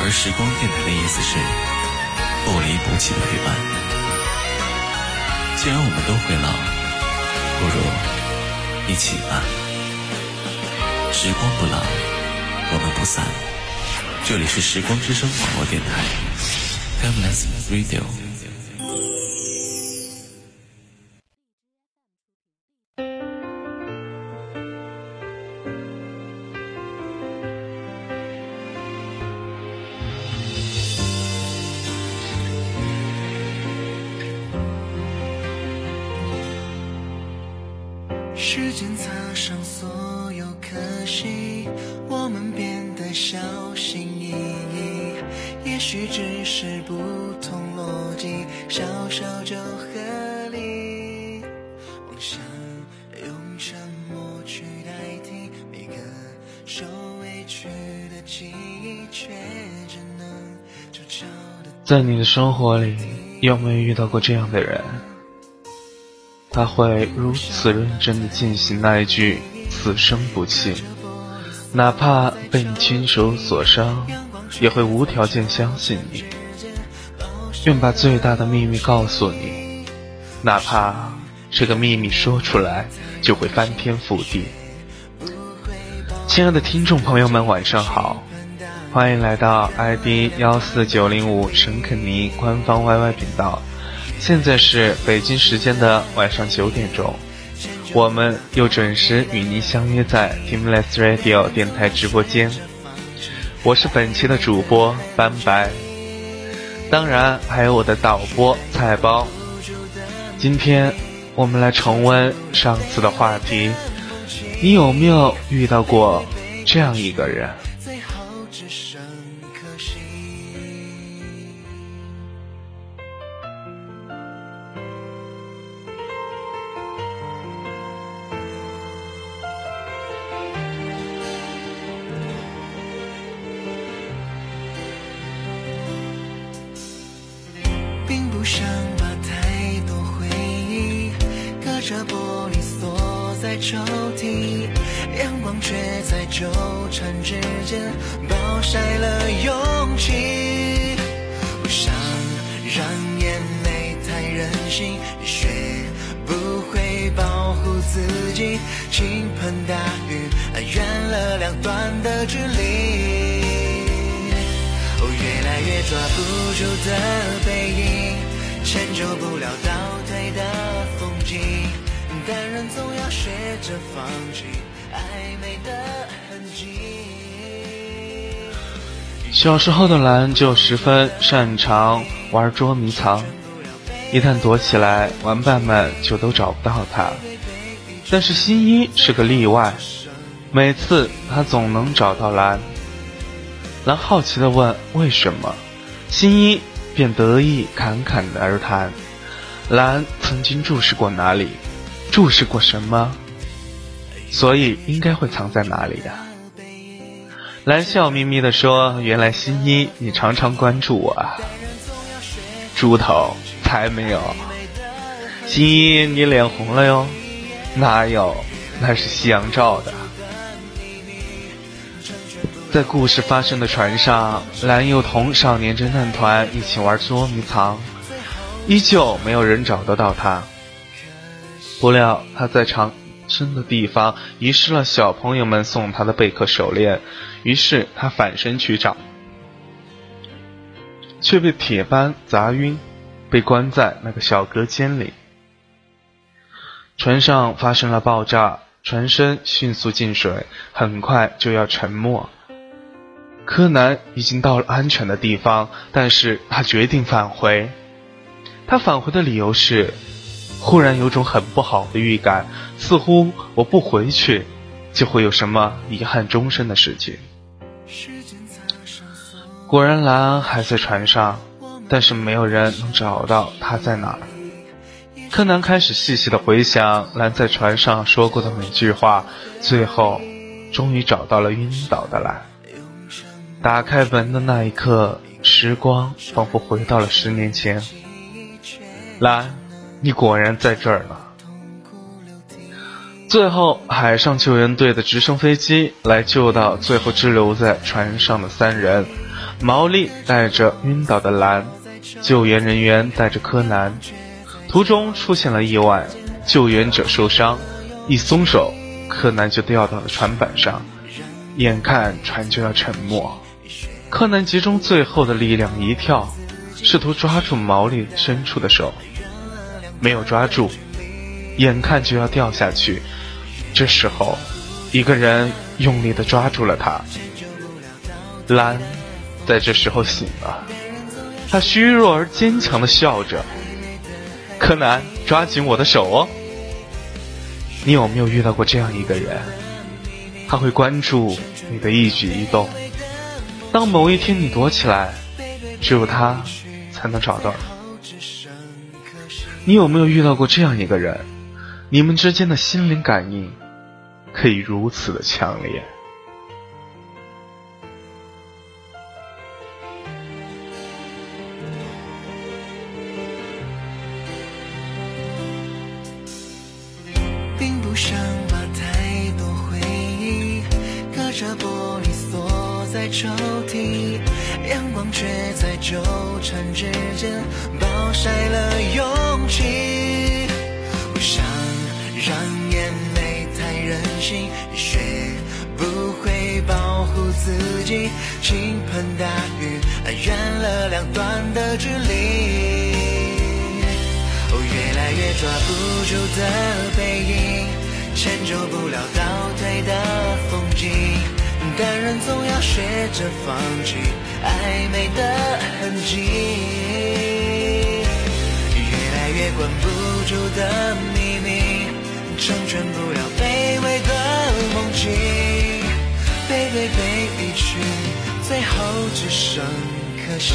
而时光电台的意思是不离不弃的陪伴。既然我们都会老，不如一起吧。时光不老，我们不散。这里是时光之声广播电台，Timeless Radio。时间擦上所有可惜，我们变得小心翼翼。也许只是不同逻辑，小小就合理。妄想用沉默去代替每个受委屈的记忆，却只能悄悄地。在你的生活里，有没有遇到过这样的人？他会如此认真地进行那一句“此生不弃”，哪怕被你亲手所伤，也会无条件相信你，愿把最大的秘密告诉你，哪怕这个秘密说出来就会翻天覆地。亲爱的听众朋友们，晚上好，欢迎来到 ID 幺四九零五沈肯尼官方 YY 频道。现在是北京时间的晚上九点钟，我们又准时与您相约在 Teamless Radio 电台直播间。我是本期的主播斑白，当然还有我的导播菜包。今天我们来重温上次的话题，你有没有遇到过这样一个人？想把太多回忆隔着玻璃锁在抽屉，阳光却在纠缠之间暴晒了勇气。不想让眼泪太任性，学不会保护自己，倾盆大雨圆了两端的距离。哦，越来越抓不住的背影。迁就不了倒退的风景，但人总要学着放弃暧昧的痕迹。小时候的蓝就十分擅长玩捉迷藏，一旦躲起来，玩伴们就都找不到他。但是新一是个例外，每次他总能找到蓝。蓝好奇的问：“为什么？”新一。便得意侃侃而谈，兰曾经注视过哪里，注视过什么，所以应该会藏在哪里呀？兰笑眯眯地说：“原来新一你常常关注我啊。”猪头才没有，新一你脸红了哟，哪有？那是夕阳照的。在故事发生的船上，蓝又同少年侦探团一起玩捉迷藏，依旧没有人找得到他。不料他在藏身的地方遗失了小朋友们送他的贝壳手链，于是他反身去找。却被铁斑砸晕，被关在那个小隔间里。船上发生了爆炸，船身迅速进水，很快就要沉没。柯南已经到了安全的地方，但是他决定返回。他返回的理由是，忽然有种很不好的预感，似乎我不回去，就会有什么遗憾终身的事情。果然，蓝还在船上，但是没有人能找到他在哪。柯南开始细细的回想蓝在船上说过的每句话，最后，终于找到了晕倒的蓝。打开门的那一刻，时光仿佛回到了十年前。蓝，你果然在这儿呢。最后，海上救援队的直升飞机来救到最后滞留在船上的三人。毛利带着晕倒的蓝，救援人员带着柯南，途中出现了意外，救援者受伤，一松手，柯南就掉到了船板上，眼看船就要沉没，柯南集中最后的力量一跳，试图抓住毛利伸出的手，没有抓住，眼看就要掉下去，这时候，一个人用力的抓住了他，兰。在这时候醒了，他虚弱而坚强的笑着。柯南，抓紧我的手哦！你有没有遇到过这样一个人？他会关注你的一举一动。当某一天你躲起来，只有他才能找到你。你有没有遇到过这样一个人？你们之间的心灵感应可以如此的强烈。痕迹。越来越关不住的秘密，成全不了卑微的梦境。背对背离去，最后只剩可惜。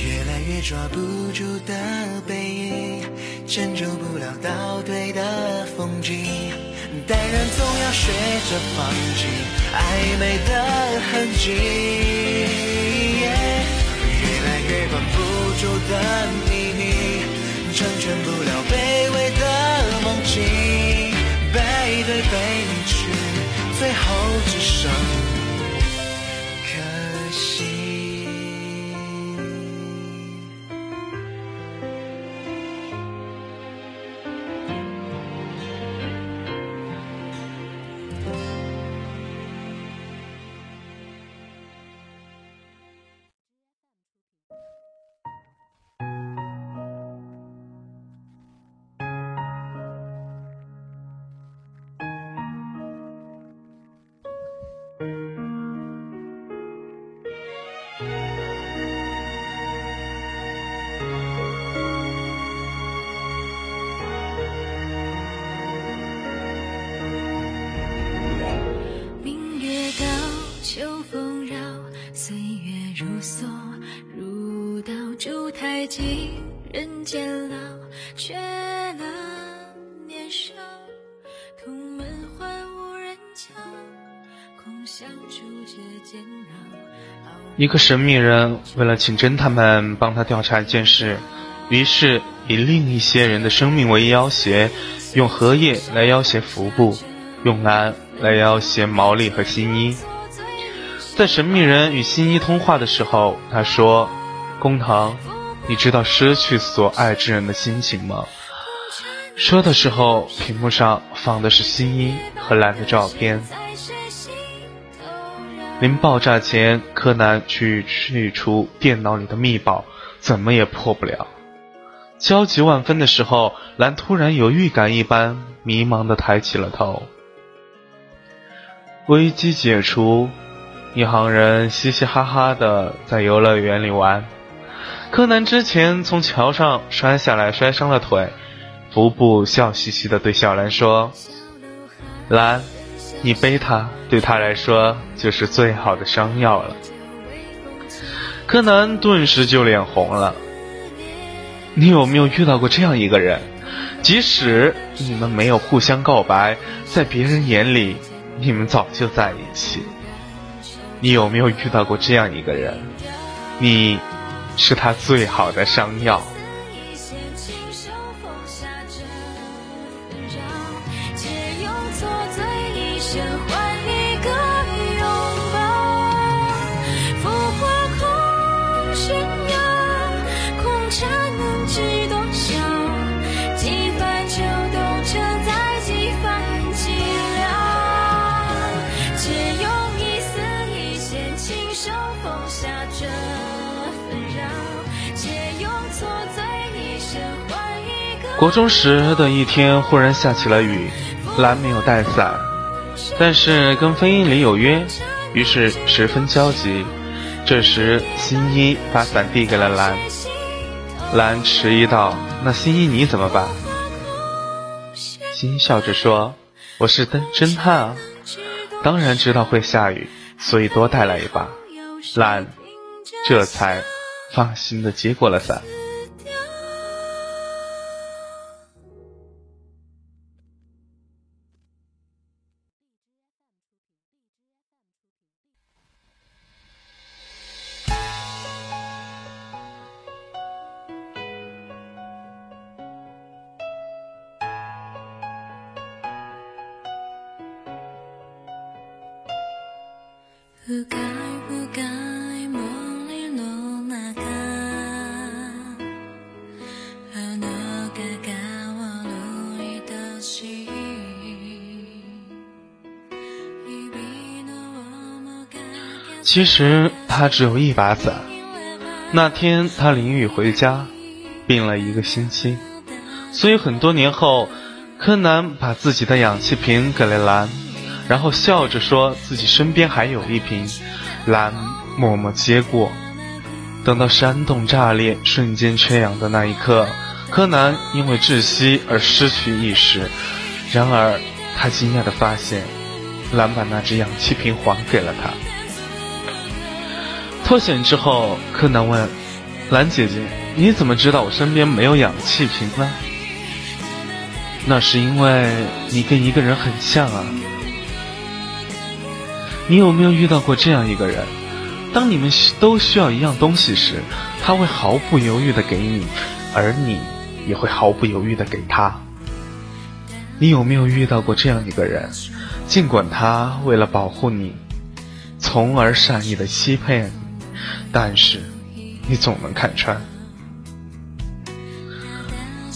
越来越抓不住的背影，迁就不了倒退的风景，但人总要学着放弃暧昧的痕迹。越来越关不住的秘密，成全不了卑微的梦境，背对背离去，最后只剩。人间老，却年少。同门欢无人空相处煎熬。一个神秘人为了请侦探们帮他调查一件事，于是以另一些人的生命为要挟，用荷叶来要挟服部，用蓝来要挟毛利和新一。在神秘人与新一通话的时候，他说：“工藤。”你知道失去所爱之人的心情吗？”说的时候，屏幕上放的是新一和兰的照片。临爆炸前，柯南去去除电脑里的密保，怎么也破不了。焦急万分的时候，兰突然有预感一般，迷茫的抬起了头。危机解除，一行人嘻嘻哈哈的在游乐园里玩。柯南之前从桥上摔下来，摔伤了腿。福布笑嘻嘻的对小兰说：“兰，你背他，对他来说就是最好的伤药了。”柯南顿时就脸红了。你有没有遇到过这样一个人？即使你们没有互相告白，在别人眼里，你们早就在一起。你有没有遇到过这样一个人？你，是他最好的伤药。国中时的一天，忽然下起了雨，兰没有带伞，但是跟飞鹰里有约，于是十分焦急。这时，新一把伞递给了兰，兰迟疑道：“那新一你怎么办？”新一笑着说：“我是侦侦探啊，当然知道会下雨，所以多带来一把。”兰这才放心的接过了伞。其实他只有一把伞。那天他淋雨回家，病了一个星期，所以很多年后，柯南把自己的氧气瓶给了兰。然后笑着说自己身边还有一瓶，兰默默接过。等到山洞炸裂、瞬间缺氧的那一刻，柯南因为窒息而失去意识。然而他惊讶地发现，兰把那只氧气瓶还给了他。脱险之后，柯南问兰姐姐：“你怎么知道我身边没有氧气瓶呢？”那是因为你跟一个人很像啊。你有没有遇到过这样一个人？当你们都需要一样东西时，他会毫不犹豫的给你，而你也会毫不犹豫的给他。你有没有遇到过这样一个人？尽管他为了保护你，从而善意的欺骗你，但是你总能看穿。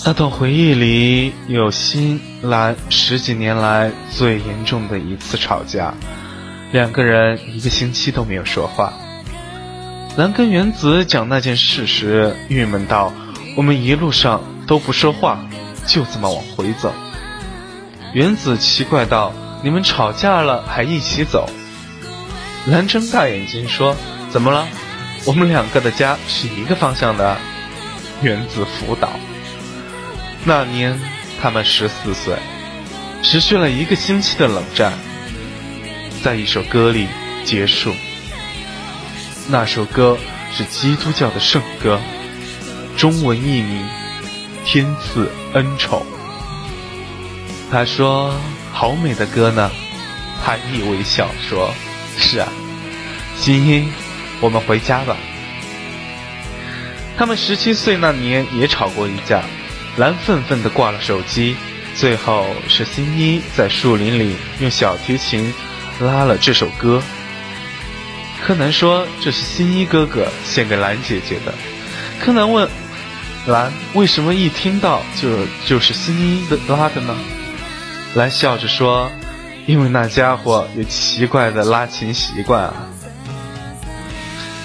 那段回忆里有新兰十几年来最严重的一次吵架。两个人一个星期都没有说话。兰跟原子讲那件事时，郁闷道：“我们一路上都不说话，就这么往回走。”原子奇怪道：“你们吵架了还一起走？”兰睁大眼睛说：“怎么了？我们两个的家是一个方向的。”原子辅导。那年他们十四岁，持续了一个星期的冷战。在一首歌里结束。那首歌是基督教的圣歌，中文译名《天赐恩宠》。他说：“好美的歌呢。”他亦微笑说：“是啊，新一，我们回家吧。”他们十七岁那年也吵过一架，蓝愤愤地挂了手机。最后是新一在树林里用小提琴。拉了这首歌，柯南说：“这是新一哥哥献给兰姐姐的。”柯南问：“蓝为什么一听到就就是新一的拉的呢？蓝笑着说：“因为那家伙有奇怪的拉琴习惯啊。”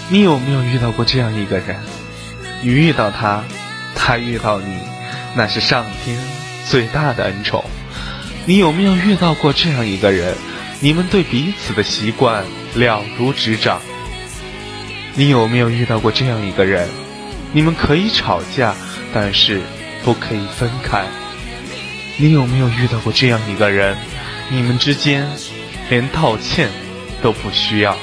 你有没有遇到过这样一个人？你遇到他，他遇到你，那是上天最大的恩宠。你有没有遇到过这样一个人？你们对彼此的习惯了如指掌。你有没有遇到过这样一个人？你们可以吵架，但是不可以分开。你有没有遇到过这样一个人？你们之间连道歉都不需要。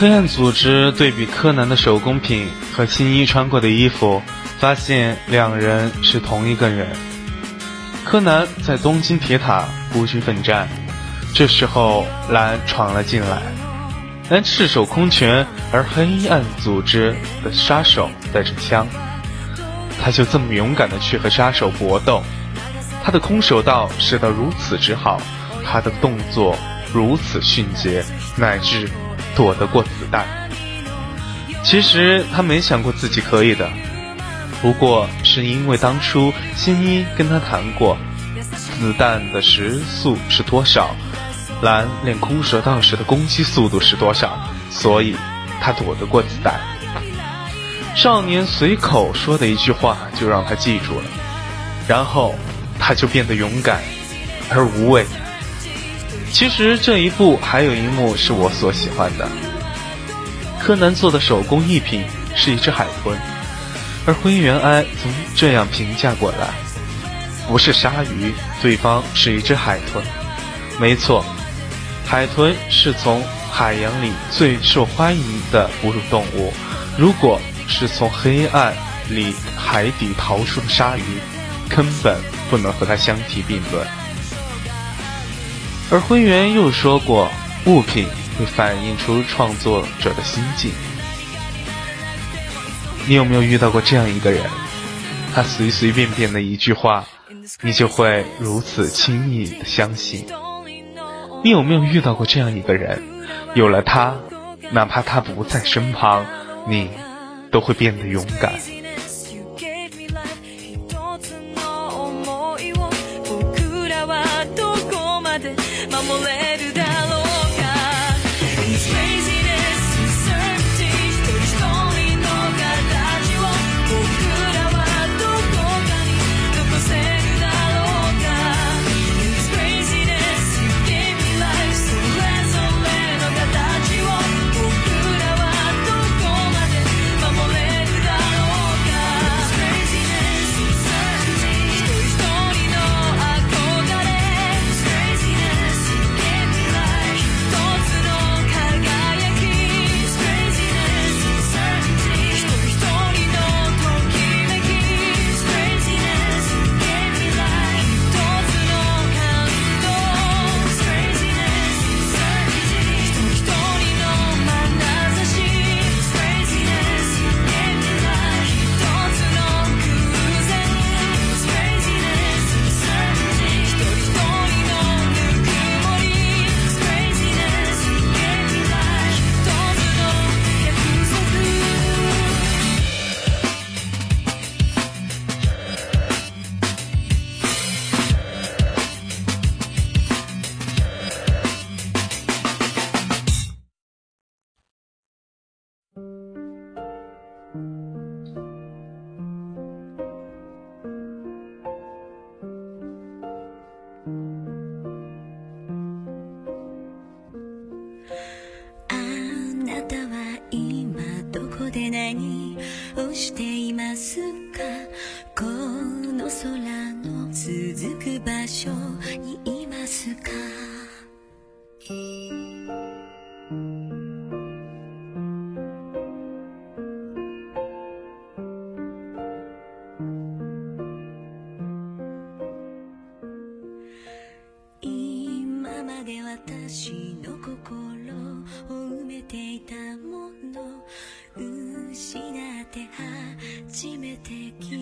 黑暗组织对比柯南的手工品和新一穿过的衣服，发现两人是同一个人。柯南在东京铁塔孤军奋战，这时候蓝闯了进来，蓝赤手空拳，而黑暗组织的杀手带着枪，他就这么勇敢的去和杀手搏斗。他的空手道使得如此之好，他的动作如此迅捷，乃至。躲得过子弹，其实他没想过自己可以的，不过是因为当初新一跟他谈过，子弹的时速是多少，蓝练空手道时的攻击速度是多少，所以他躲得过子弹。少年随口说的一句话就让他记住了，然后他就变得勇敢而无畏。其实这一部还有一幕是我所喜欢的。柯南做的手工艺品是一只海豚，而灰原哀曾这样评价过来：不是鲨鱼，对方是一只海豚。没错，海豚是从海洋里最受欢迎的哺乳动物。如果是从黑暗里海底逃出的鲨鱼，根本不能和它相提并论。而灰原又说过，物品会反映出创作者的心境。你有没有遇到过这样一个人？他随随便便的一句话，你就会如此轻易的相信。你有没有遇到过这样一个人？有了他，哪怕他不在身旁，你都会变得勇敢。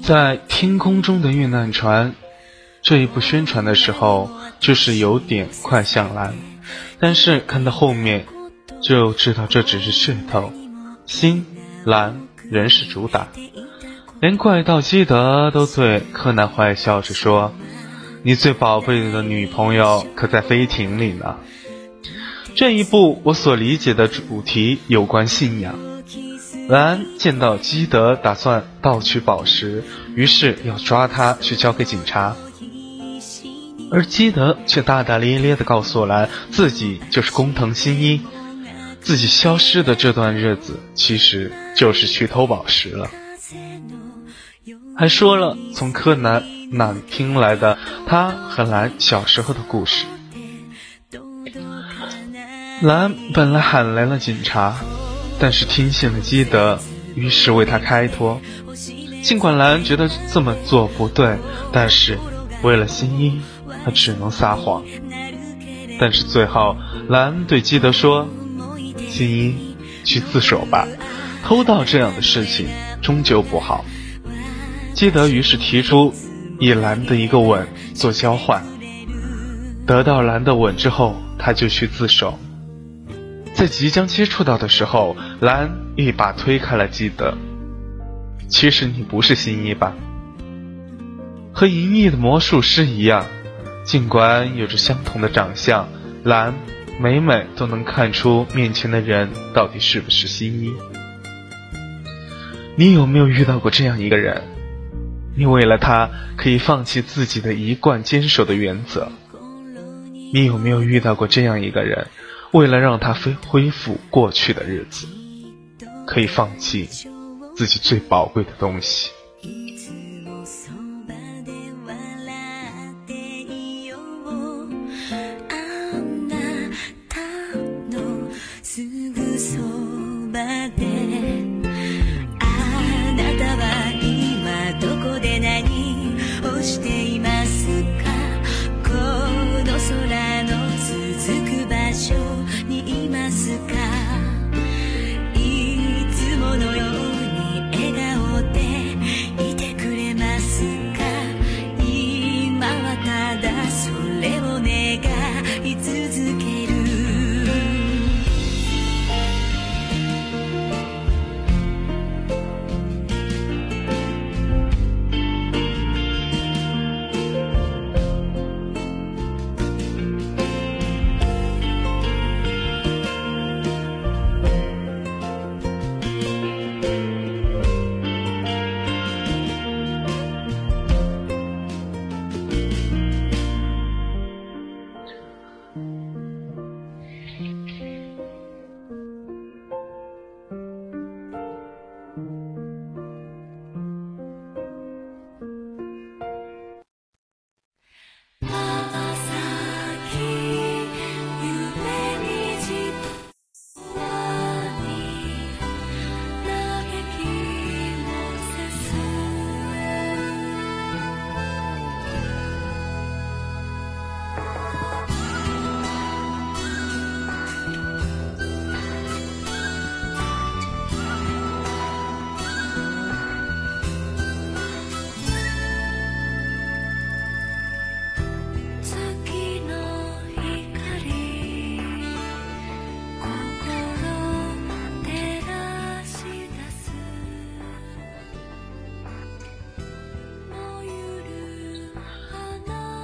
在天空中的遇难船，这一部宣传的时候就是有点快向蓝，但是看到后面就知道这只是噱头。星蓝仍是主打，连怪盗基德都对柯南坏笑着说：“你最宝贝的女朋友可在飞艇里呢。”这一部我所理解的主题有关信仰。兰见到基德打算盗取宝石，于是要抓他去交给警察，而基德却大大咧咧地告诉兰，自己就是工藤新一，自己消失的这段日子其实就是去偷宝石了，还说了从柯南那听来的他和兰小时候的故事。兰本来喊来了警察。但是听信了基德，于是为他开脱。尽管兰觉得这么做不对，但是为了新一，他只能撒谎。但是最后，兰对基德说：“新一，去自首吧，偷盗这样的事情终究不好。”基德于是提出以兰的一个吻做交换，得到兰的吻之后，他就去自首。在即将接触到的时候，兰一把推开了基德。其实你不是新一吧？和银翼的魔术师一样，尽管有着相同的长相，兰每每都能看出面前的人到底是不是新一。你有没有遇到过这样一个人？你为了他可以放弃自己的一贯坚守的原则？你有没有遇到过这样一个人？为了让他恢恢复过去的日子，可以放弃自己最宝贵的东西。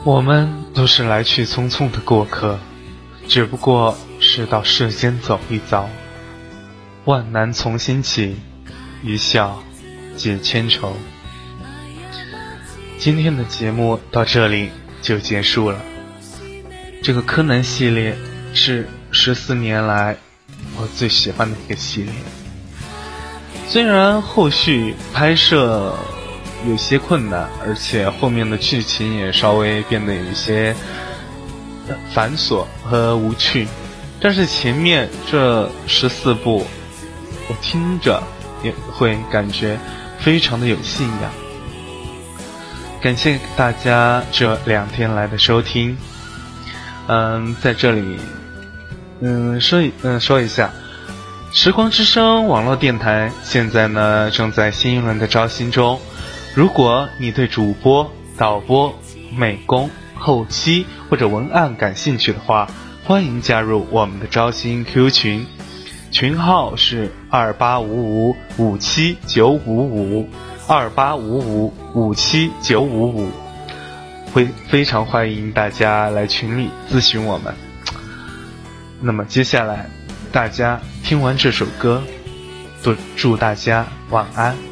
我们都是来去匆匆的过客，只不过是到世间走一遭。万难从心起，一笑解千愁。今天的节目到这里就结束了。这个柯南系列是十四年来我最喜欢的一个系列，虽然后续拍摄。有些困难，而且后面的剧情也稍微变得有一些繁琐和无趣，但是前面这十四部，我听着也会感觉非常的有信仰。感谢大家这两天来的收听，嗯，在这里，嗯，说一嗯说一下，时光之声网络电台现在呢正在新一轮的招新中。如果你对主播、导播、美工、后期或者文案感兴趣的话，欢迎加入我们的招新 QQ 群，群号是二八五五五七九五五二八五五五七九五五，会非常欢迎大家来群里咨询我们。那么接下来，大家听完这首歌，都祝大家晚安。